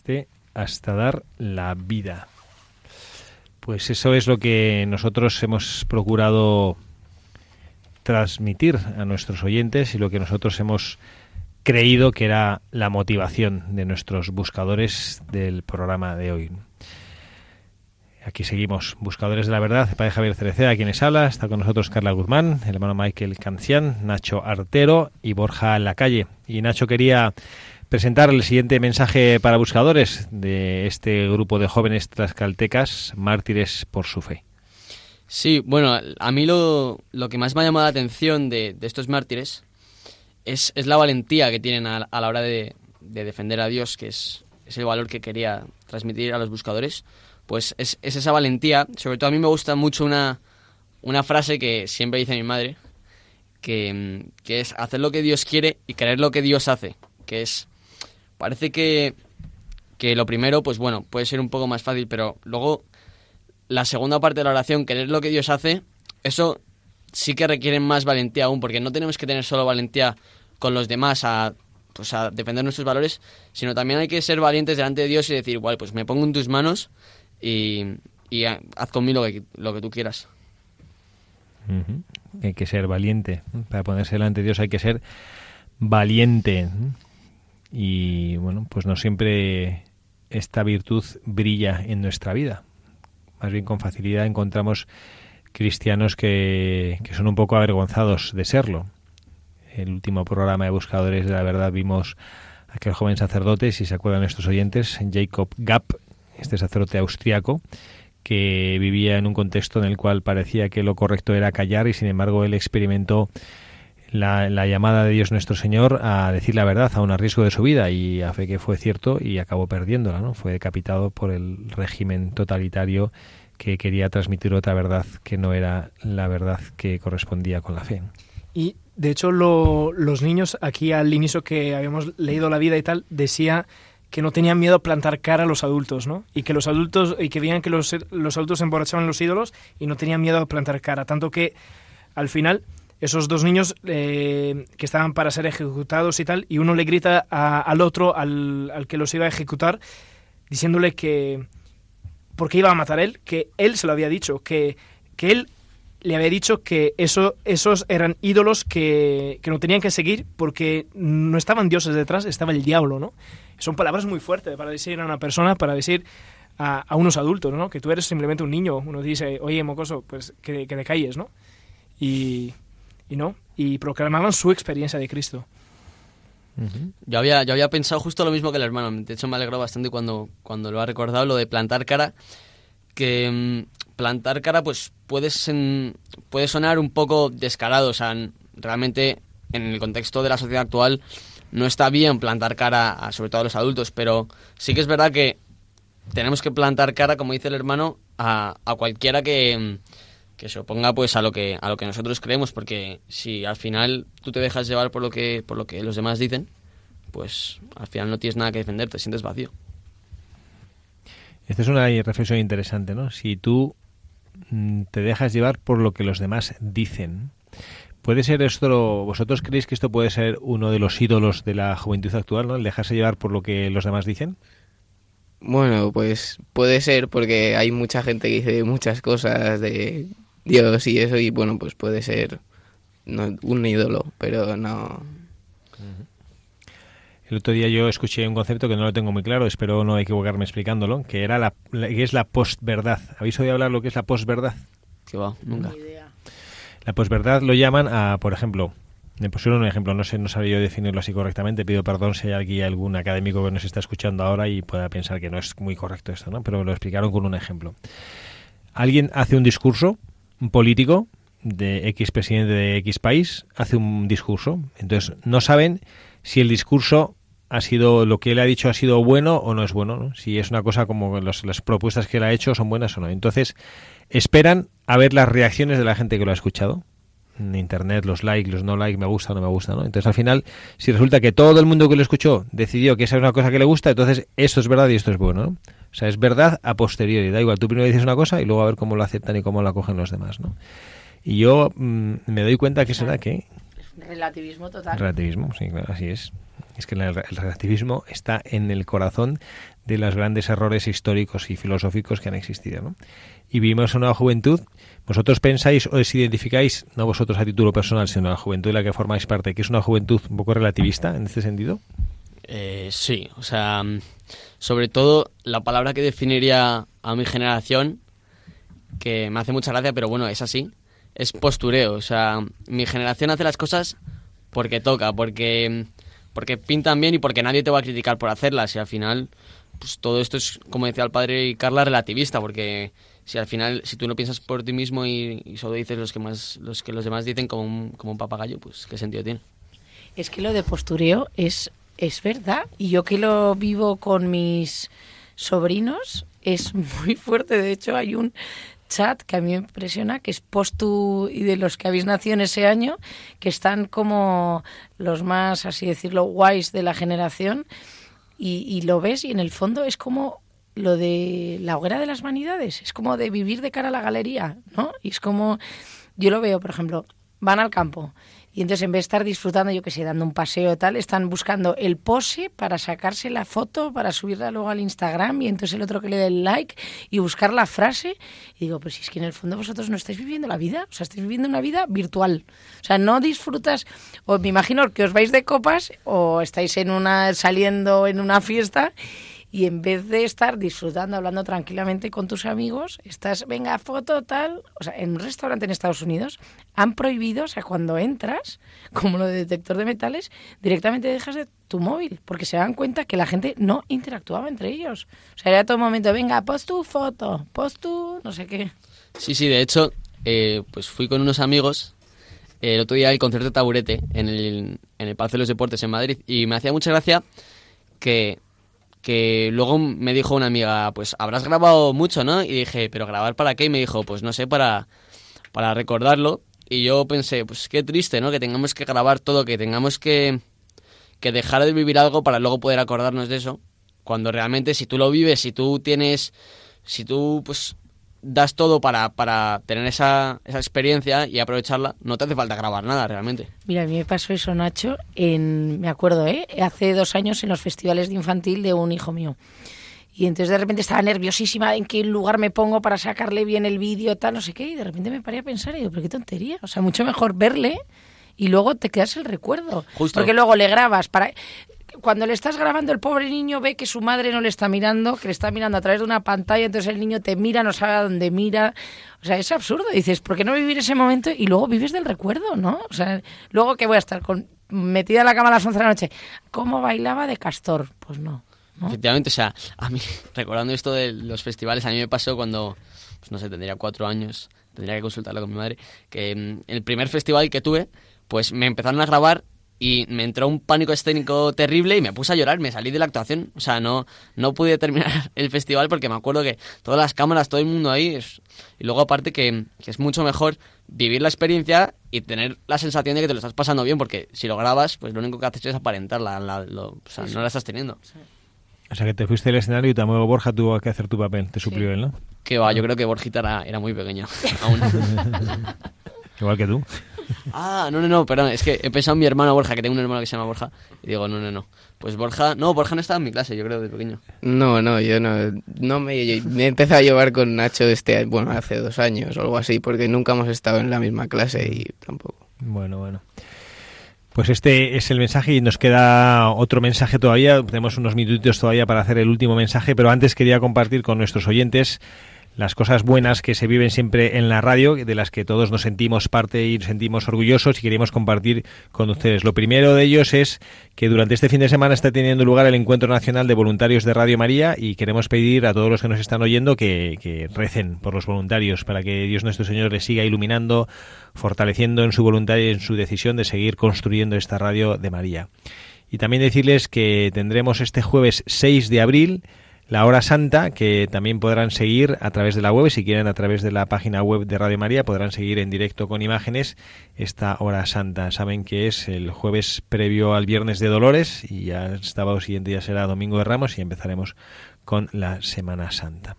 Amaste hasta dar la vida. Pues eso es lo que nosotros hemos procurado transmitir a nuestros oyentes y lo que nosotros hemos creído que era la motivación de nuestros buscadores del programa de hoy. Aquí seguimos, Buscadores de la Verdad, padre Javier Cereceda, quienes habla, está con nosotros Carla Guzmán, el hermano Michael Cancián, Nacho Artero y Borja Lacalle. Y Nacho quería presentar el siguiente mensaje para buscadores de este grupo de jóvenes tlaxcaltecas, mártires por su fe. Sí, bueno, a mí lo, lo que más me ha llamado la atención de, de estos mártires es, es, la valentía que tienen a, la hora de, de, defender a Dios, que es, es el valor que quería transmitir a los buscadores pues es, es, esa valentía. Sobre todo a mí me gusta mucho una, una frase que siempre dice mi madre, que, que, es hacer lo que Dios quiere y creer lo que Dios hace. Que es, parece que, que lo primero, pues bueno, puede ser un poco más fácil, pero luego la segunda parte de la oración, creer lo que Dios hace, eso sí que requiere más valentía aún, porque no tenemos que tener solo valentía con los demás a pues a defender nuestros valores, sino también hay que ser valientes delante de Dios y decir, igual, pues me pongo en tus manos y, y haz conmigo lo que, lo que tú quieras. Hay que ser valiente. Para ponerse delante de Dios hay que ser valiente. Y bueno, pues no siempre esta virtud brilla en nuestra vida. Más bien con facilidad encontramos cristianos que, que son un poco avergonzados de serlo. El último programa de Buscadores de la Verdad vimos aquel joven sacerdote, si se acuerdan estos oyentes, Jacob Gapp, este sacerdote austriaco, que vivía en un contexto en el cual parecía que lo correcto era callar y sin embargo él experimentó la, la, llamada de Dios nuestro Señor a decir la verdad a un riesgo de su vida y a fe que fue cierto y acabó perdiéndola, ¿no? Fue decapitado por el régimen totalitario que quería transmitir otra verdad que no era la verdad que correspondía con la fe. Y de hecho lo, los niños aquí al inicio que habíamos leído la vida y tal decía que no tenían miedo a plantar cara a los adultos, ¿no? Y que los adultos, y que veían que los, los adultos emborrachaban los ídolos y no tenían miedo a plantar cara. Tanto que al final esos dos niños eh, que estaban para ser ejecutados y tal, y uno le grita a, al otro, al, al, que los iba a ejecutar, diciéndole que... porque iba a matar él, que él se lo había dicho, que, que él le había dicho que eso, esos eran ídolos que, que, no tenían que seguir porque no estaban dioses detrás, estaba el diablo, ¿no? Son palabras muy fuertes para decir a una persona, para decir a, a unos adultos, ¿no? Que tú eres simplemente un niño. Uno dice, oye, mocoso, pues que, que te calles, ¿no? Y, y no, y proclamaban su experiencia de Cristo. Yo había, yo había pensado justo lo mismo que el hermano. De hecho, me alegró bastante cuando, cuando lo ha recordado, lo de plantar cara. Que mmm, plantar cara, pues puede, puede sonar un poco descarado. O sea, realmente en el contexto de la sociedad actual no está bien plantar cara, a, sobre todo a los adultos, pero sí que es verdad que tenemos que plantar cara, como dice el hermano, a, a cualquiera que, que se oponga pues a lo que a lo que nosotros creemos, porque si al final tú te dejas llevar por lo que por lo que los demás dicen, pues al final no tienes nada que defender, te sientes vacío. Esta es una reflexión interesante, ¿no? Si tú mm, te dejas llevar por lo que los demás dicen, ¿Puede ser esto, vosotros creéis que esto puede ser uno de los ídolos de la juventud actual, ¿no? El dejarse llevar por lo que los demás dicen. Bueno, pues puede ser porque hay mucha gente que dice muchas cosas de Dios y eso y bueno, pues puede ser no, un ídolo, pero no. El otro día yo escuché un concepto que no lo tengo muy claro, espero no equivocarme explicándolo, que era la, la que es la postverdad. ¿Habéis oído hablar lo que es la postverdad? Que va, nunca. La posverdad lo llaman a, por ejemplo, me pusieron un ejemplo, no sé, no sabía yo definirlo así correctamente, pido perdón si hay aquí algún académico que nos está escuchando ahora y pueda pensar que no es muy correcto esto, ¿no? Pero lo explicaron con un ejemplo. Alguien hace un discurso, un político de X presidente de X país, hace un discurso, entonces no saben si el discurso ha sido lo que él ha dicho ha sido bueno o no es bueno, ¿no? si es una cosa como los, las propuestas que él ha hecho son buenas o no. Entonces esperan a ver las reacciones de la gente que lo ha escuchado. En internet, los likes, los no likes, me gusta, no me gusta, ¿no? Entonces al final, si resulta que todo el mundo que lo escuchó decidió que esa es una cosa que le gusta, entonces esto es verdad y esto es bueno, ¿no? O sea, es verdad a posteriori, da igual, tú primero dices una cosa y luego a ver cómo lo aceptan y cómo la cogen los demás, ¿no? Y yo mmm, me doy cuenta que será que... Es Relativismo total. Relativismo, sí, claro, así es. Es que el, el relativismo está en el corazón de los grandes errores históricos y filosóficos que han existido. ¿no? Y vivimos en una juventud. ¿Vosotros pensáis o os identificáis, no vosotros a título personal, sino la juventud de la que formáis parte, que es una juventud un poco relativista en este sentido? Eh, sí, o sea, sobre todo la palabra que definiría a mi generación, que me hace mucha gracia, pero bueno, es así, es postureo. O sea, mi generación hace las cosas porque toca, porque, porque pintan bien y porque nadie te va a criticar por hacerlas. Y al final, pues todo esto es, como decía el padre Carla, relativista, porque si al final, si tú no piensas por ti mismo y, solo dices los que más, los que los demás dicen como un, como un papagayo, pues qué sentido tiene. Es que lo de postureo es, es verdad. Y yo que lo vivo con mis sobrinos, es muy fuerte. De hecho, hay un chat que a mí me impresiona, que es Postu y de los que habéis nacido en ese año, que están como los más, así decirlo, guays de la generación. Y lo ves y en el fondo es como lo de la hoguera de las vanidades, es como de vivir de cara a la galería, ¿no? Y es como, yo lo veo, por ejemplo, van al campo y entonces en vez de estar disfrutando, yo que sé, dando un paseo tal, están buscando el pose para sacarse la foto, para subirla luego al Instagram y entonces el otro que le dé el like y buscar la frase. Y digo, pues si es que en el fondo vosotros no estáis viviendo la vida, o sea, estáis viviendo una vida virtual. O sea, no disfrutas, o me imagino que os vais de copas o estáis en una, saliendo en una fiesta y en vez de estar disfrutando, hablando tranquilamente con tus amigos, estás, venga, foto, tal. O sea, en un restaurante en Estados Unidos han prohibido, o sea, cuando entras, como lo de detector de metales, directamente dejas de tu móvil, porque se dan cuenta que la gente no interactuaba entre ellos. O sea, era todo momento, venga, post tu foto, post tu no sé qué. Sí, sí, de hecho, eh, pues fui con unos amigos eh, el otro día al concierto Taburete en el, en el Palacio de los Deportes en Madrid y me hacía mucha gracia que que luego me dijo una amiga, pues habrás grabado mucho, ¿no? Y dije, ¿pero grabar para qué? Y me dijo, pues no sé, para, para recordarlo. Y yo pensé, pues qué triste, ¿no? Que tengamos que grabar todo, que tengamos que, que dejar de vivir algo para luego poder acordarnos de eso. Cuando realmente si tú lo vives, si tú tienes, si tú pues das todo para, para tener esa, esa experiencia y aprovecharla, no te hace falta grabar nada realmente. Mira, a mí me pasó eso, Nacho, en, me acuerdo, ¿eh? hace dos años en los festivales de infantil de un hijo mío. Y entonces de repente estaba nerviosísima en qué lugar me pongo para sacarle bien el vídeo, tal, no sé qué. Y de repente me paré a pensar y digo, pero qué tontería. O sea, mucho mejor verle y luego te quedas el recuerdo. Justo. Porque luego le grabas para cuando le estás grabando, el pobre niño ve que su madre no le está mirando, que le está mirando a través de una pantalla, entonces el niño te mira, no sabe a dónde mira. O sea, es absurdo. Dices, ¿por qué no vivir ese momento y luego vives del recuerdo, no? O sea, luego que voy a estar con, metida en la cama a las 11 de la noche. ¿Cómo bailaba de castor? Pues no. ¿no? Efectivamente, o sea, a mí, recordando esto de los festivales, a mí me pasó cuando, pues no sé, tendría cuatro años, tendría que consultarlo con mi madre, que mm, el primer festival que tuve, pues me empezaron a grabar y me entró un pánico escénico terrible y me puse a llorar, me salí de la actuación. O sea, no, no pude terminar el festival porque me acuerdo que todas las cámaras, todo el mundo ahí. Es... Y luego aparte que, que, es mucho mejor vivir la experiencia y tener la sensación de que te lo estás pasando bien porque si lo grabas, pues lo único que haces es aparentar, la, lo, o sea, sí, no la estás teniendo. Sí. O sea, que te fuiste del escenario y también Borja tuvo que hacer tu papel, te suplió sí. él, ¿no? Que va, yo creo que Borjita era, era muy pequeño aún. Igual que tú. Ah, no, no, no, perdón, es que he pensado en mi hermano Borja, que tengo un hermano que se llama Borja, y digo, no, no, no. Pues Borja, no, Borja no estaba en mi clase, yo creo, de pequeño. No, no, yo no, no me, me he empezado a llevar con Nacho este, bueno, hace dos años o algo así, porque nunca hemos estado en la misma clase y tampoco. Bueno, bueno. Pues este es el mensaje y nos queda otro mensaje todavía. Tenemos unos minutitos todavía para hacer el último mensaje, pero antes quería compartir con nuestros oyentes las cosas buenas que se viven siempre en la radio, de las que todos nos sentimos parte y nos sentimos orgullosos y queremos compartir con ustedes. Lo primero de ellos es que durante este fin de semana está teniendo lugar el Encuentro Nacional de Voluntarios de Radio María y queremos pedir a todos los que nos están oyendo que, que recen por los voluntarios para que Dios nuestro Señor les siga iluminando, fortaleciendo en su voluntad y en su decisión de seguir construyendo esta radio de María. Y también decirles que tendremos este jueves 6 de abril la hora santa, que también podrán seguir a través de la web, si quieren a través de la página web de Radio María, podrán seguir en directo con imágenes esta hora santa. Saben que es el jueves previo al viernes de Dolores y ya el sábado siguiente ya será Domingo de Ramos y empezaremos con la Semana Santa.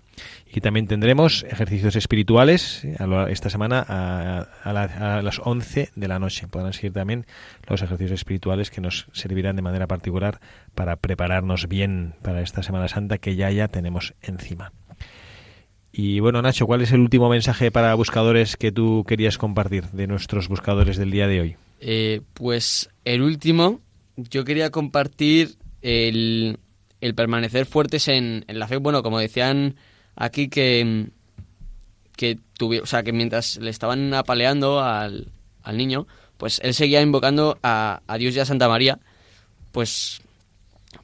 Y también tendremos ejercicios espirituales esta semana a, las 11 de la noche. Podrán seguir también los ejercicios espirituales que nos servirán de manera particular para prepararnos bien para esta Semana Santa que ya ya tenemos encima. Y bueno, Nacho, ¿cuál es el último mensaje para buscadores que tú querías compartir de nuestros buscadores del día de hoy? Eh, pues el último, yo quería compartir el, el permanecer fuertes en, en la fe. Bueno, como decían aquí que, que, o sea, que mientras le estaban apaleando al, al niño, pues él seguía invocando a, a, Dios y a Santa María, pues,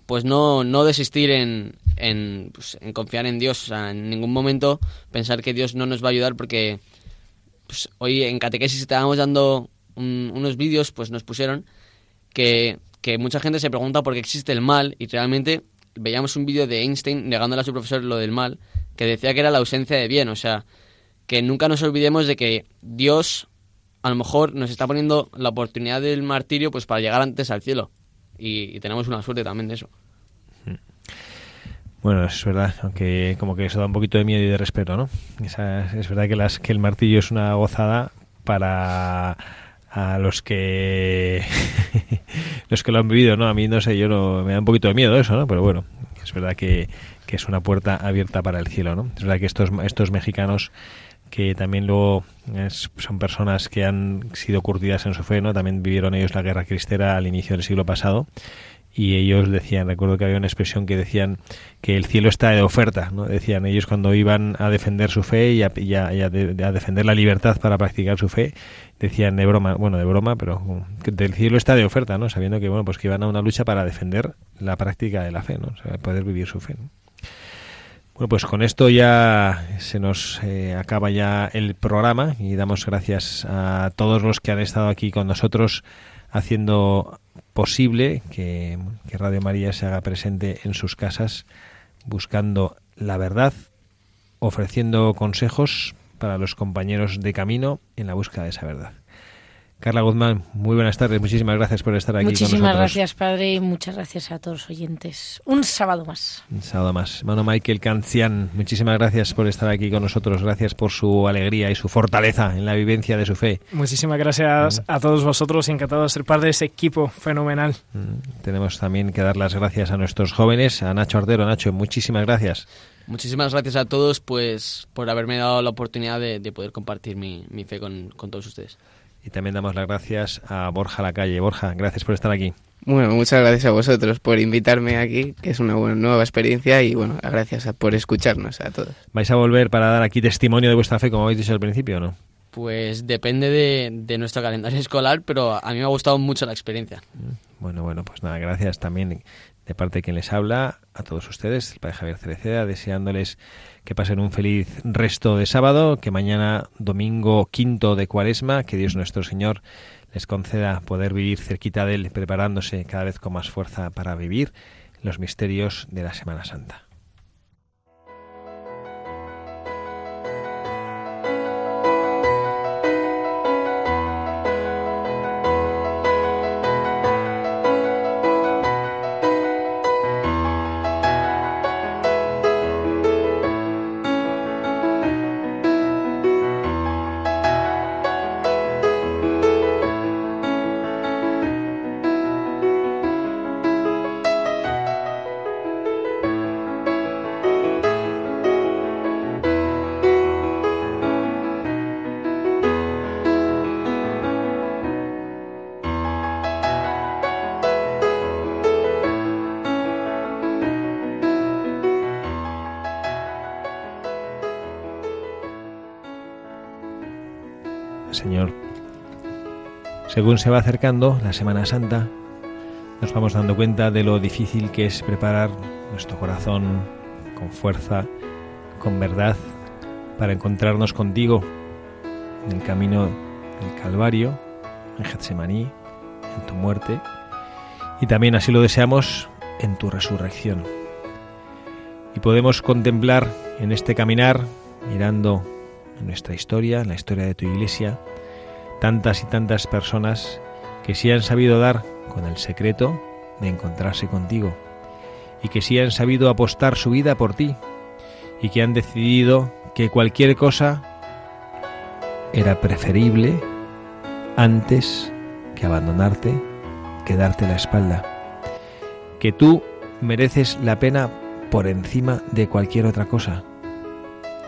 pues no, no desistir en, en, pues, en, confiar en Dios, o sea, en ningún momento pensar que Dios no nos va a ayudar porque pues, hoy en catequesis estábamos dando unos vídeos, pues nos pusieron que, que mucha gente se pregunta por qué existe el mal y realmente veíamos un vídeo de Einstein negándole a su profesor lo del mal que decía que era la ausencia de bien, o sea, que nunca nos olvidemos de que Dios a lo mejor nos está poniendo la oportunidad del martirio pues para llegar antes al cielo y, tenemos una suerte también de eso. Bueno, es verdad, aunque como que eso da un poquito de miedo y de respeto, ¿no? es verdad que, las, que el martillo es una gozada para a los que los que lo han vivido, ¿no? A mí no sé, yo no me da un poquito de miedo eso, ¿no? Pero bueno, es verdad que que es una puerta abierta para el cielo, ¿no? Es verdad que estos, estos mexicanos que también luego son personas que han sido curtidas en su fe, ¿no? También vivieron ellos la guerra cristera al inicio del siglo pasado y ellos decían, recuerdo que había una expresión que decían que el cielo está de oferta, ¿no? Decían ellos cuando iban a defender su fe y a, defender la libertad para practicar su fe, decían de broma, bueno, de broma, pero que del cielo está de oferta, ¿no? Sabiendo que, bueno, pues que iban a una lucha para defender la práctica de la fe, ¿no? O poder vivir su fe, ¿no? Bueno, pues con esto ya se nos eh, acaba ya el programa y damos gracias a todos los que han estado aquí con nosotros haciendo posible que, que Radio María se haga presente en sus casas buscando la verdad, ofreciendo consejos para los compañeros de camino en la búsqueda de esa verdad. Carla Guzmán, muy buenas tardes. Muchísimas gracias por estar aquí Muchísimas con nosotros. gracias, padre, y muchas gracias a todos los oyentes. Un sábado más. Un sábado más. Hermano Michael Cancian, muchísimas gracias por estar aquí con nosotros. Gracias por su alegría y su fortaleza en la vivencia de su fe. Muchísimas gracias a todos vosotros. Encantado de ser parte de ese equipo fenomenal. Mm, tenemos también que dar las gracias a nuestros jóvenes, a Nacho Ardero. Nacho, muchísimas gracias. Muchísimas gracias a todos pues por haberme dado la oportunidad de, poder compartir mi, fe con todos ustedes. Y también damos las gracias a Borja Lacalle. Borja, gracias por estar aquí. Bueno, muchas gracias a vosotros por invitarme aquí, que es una buena, nueva experiencia y bueno, gracias por escucharnos a todos. ¿Vais a volver para dar aquí testimonio de vuestra fe, como habéis dicho al principio o no? Pues depende de, de, nuestro calendario escolar, pero a mí me ha gustado mucho la experiencia. Mm, bueno, bueno, pues nada, gracias también de parte de quien les habla, a todos ustedes, el Padre Javier Cereceda, deseándoles que pasen un feliz resto de sábado, que mañana, domingo quinto de cuaresma, que Dios nuestro Señor les conceda poder vivir cerquita de Él, preparándose cada vez con más fuerza para vivir los misterios de la Semana Santa. Según se va acercando la Semana Santa, nos vamos dando cuenta de lo difícil que es preparar nuestro corazón con fuerza, con verdad, para encontrarnos contigo en el camino del Calvario, en Getsemaní, en tu muerte, y también así lo deseamos en tu resurrección. Y podemos contemplar en este caminar, mirando nuestra historia, la historia de tu iglesia, tantas y tantas personas que sí han sabido dar con el secreto de encontrarse contigo y que sí han sabido apostar su vida por ti y que han decidido que cualquier cosa era preferible antes que abandonarte, que darte la espalda. Que tú mereces la pena por encima de cualquier otra cosa.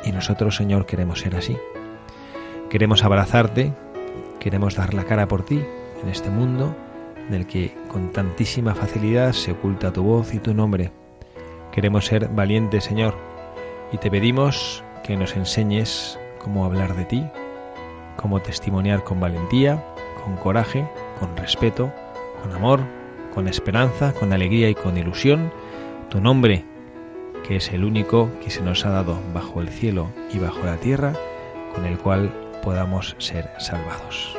Y nosotros, Señor, queremos ser así. Queremos abrazarte, queremos dar la cara por ti en este mundo en el que con tantísima facilidad se oculta tu voz y tu nombre. Queremos ser valientes, Señor, y te pedimos que nos enseñes cómo hablar de ti, cómo testimoniar con valentía, con coraje, con respeto, con amor, con esperanza, con alegría y con ilusión, tu nombre, que es el único que se nos ha dado bajo el cielo y bajo la tierra, con el cual podamos ser salvados.